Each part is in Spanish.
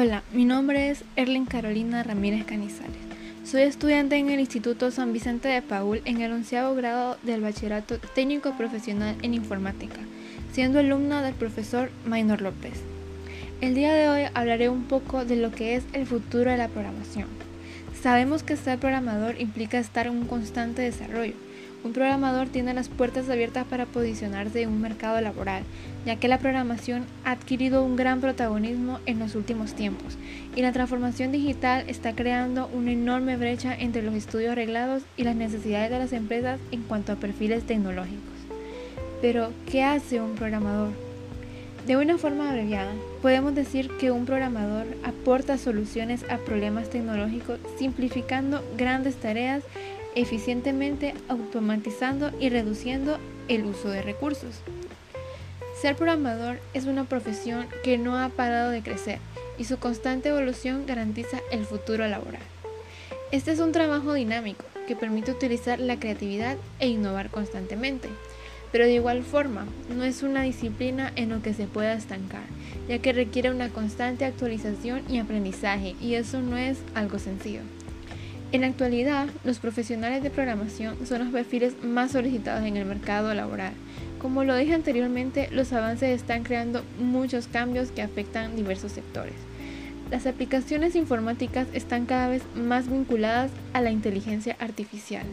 Hola, mi nombre es Erling Carolina Ramírez Canizales. Soy estudiante en el Instituto San Vicente de Paul en el onceavo grado del Bachillerato Técnico Profesional en Informática, siendo alumna del profesor Maynor López. El día de hoy hablaré un poco de lo que es el futuro de la programación. Sabemos que ser programador implica estar en un constante desarrollo, un programador tiene las puertas abiertas para posicionarse en un mercado laboral, ya que la programación ha adquirido un gran protagonismo en los últimos tiempos y la transformación digital está creando una enorme brecha entre los estudios reglados y las necesidades de las empresas en cuanto a perfiles tecnológicos. Pero, ¿qué hace un programador? De una forma abreviada, podemos decir que un programador aporta soluciones a problemas tecnológicos simplificando grandes tareas eficientemente automatizando y reduciendo el uso de recursos. Ser programador es una profesión que no ha parado de crecer y su constante evolución garantiza el futuro laboral. Este es un trabajo dinámico que permite utilizar la creatividad e innovar constantemente, pero de igual forma no es una disciplina en lo que se pueda estancar, ya que requiere una constante actualización y aprendizaje y eso no es algo sencillo. En la actualidad, los profesionales de programación son los perfiles más solicitados en el mercado laboral. Como lo dije anteriormente, los avances están creando muchos cambios que afectan diversos sectores. Las aplicaciones informáticas están cada vez más vinculadas a la inteligencia artificial.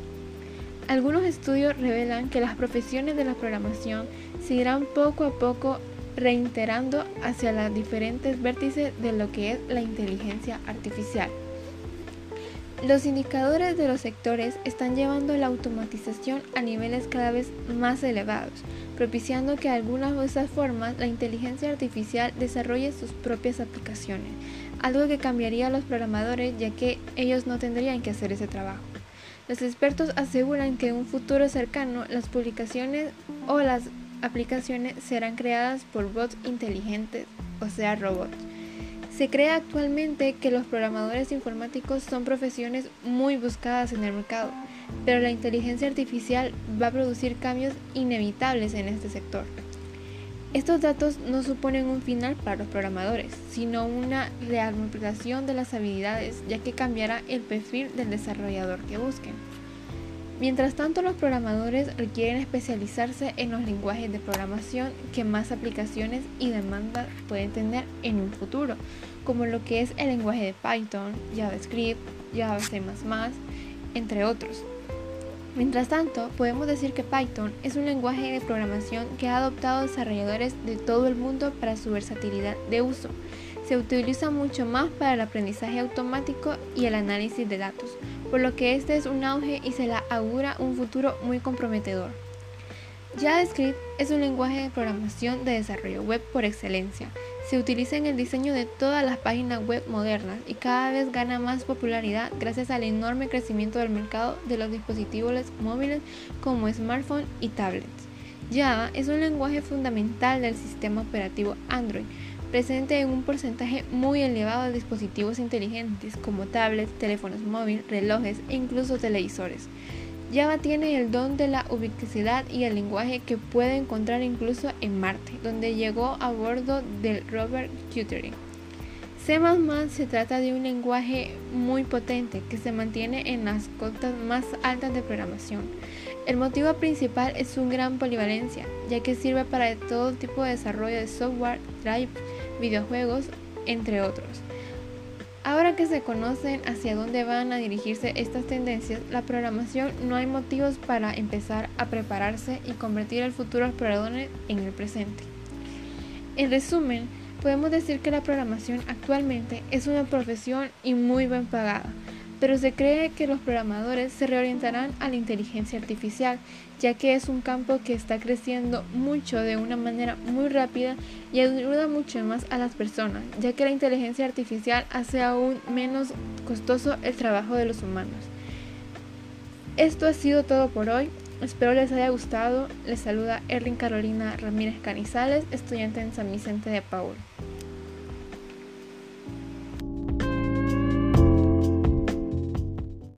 Algunos estudios revelan que las profesiones de la programación seguirán poco a poco reinterando hacia las diferentes vértices de lo que es la inteligencia artificial. Los indicadores de los sectores están llevando la automatización a niveles cada vez más elevados, propiciando que de algunas de esas formas la inteligencia artificial desarrolle sus propias aplicaciones, algo que cambiaría a los programadores ya que ellos no tendrían que hacer ese trabajo. Los expertos aseguran que en un futuro cercano las publicaciones o las aplicaciones serán creadas por bots inteligentes, o sea, robots se cree actualmente que los programadores informáticos son profesiones muy buscadas en el mercado, pero la inteligencia artificial va a producir cambios inevitables en este sector. Estos datos no suponen un final para los programadores, sino una reaplicación de las habilidades, ya que cambiará el perfil del desarrollador que busquen. Mientras tanto, los programadores requieren especializarse en los lenguajes de programación que más aplicaciones y demandas pueden tener en un futuro, como lo que es el lenguaje de Python, JavaScript, Java C++, entre otros. Mientras tanto, podemos decir que Python es un lenguaje de programación que ha adoptado desarrolladores de todo el mundo para su versatilidad de uso. Se utiliza mucho más para el aprendizaje automático y el análisis de datos, por lo que este es un auge y se le augura un futuro muy comprometedor. JavaScript es un lenguaje de programación de desarrollo web por excelencia. Se utiliza en el diseño de todas las páginas web modernas y cada vez gana más popularidad gracias al enorme crecimiento del mercado de los dispositivos móviles como smartphones y tablets. Java es un lenguaje fundamental del sistema operativo Android, presente en un porcentaje muy elevado de dispositivos inteligentes como tablets, teléfonos móviles, relojes e incluso televisores. Java tiene el don de la ubicuidad y el lenguaje que puede encontrar incluso en Marte, donde llegó a bordo del rover Curiosity. C++ se trata de un lenguaje muy potente que se mantiene en las cotas más altas de programación. El motivo principal es su gran polivalencia, ya que sirve para todo tipo de desarrollo de software, drive, videojuegos, entre otros. Ahora que se conocen hacia dónde van a dirigirse estas tendencias, la programación no hay motivos para empezar a prepararse y convertir el futuro explorador en el presente. En resumen, podemos decir que la programación actualmente es una profesión y muy bien pagada, pero se cree que los programadores se reorientarán a la inteligencia artificial, ya que es un campo que está creciendo mucho de una manera muy rápida y ayuda mucho más a las personas, ya que la inteligencia artificial hace aún menos costoso el trabajo de los humanos. Esto ha sido todo por hoy. Espero les haya gustado. Les saluda Erling Carolina Ramírez Canizales, estudiante en San Vicente de Paul.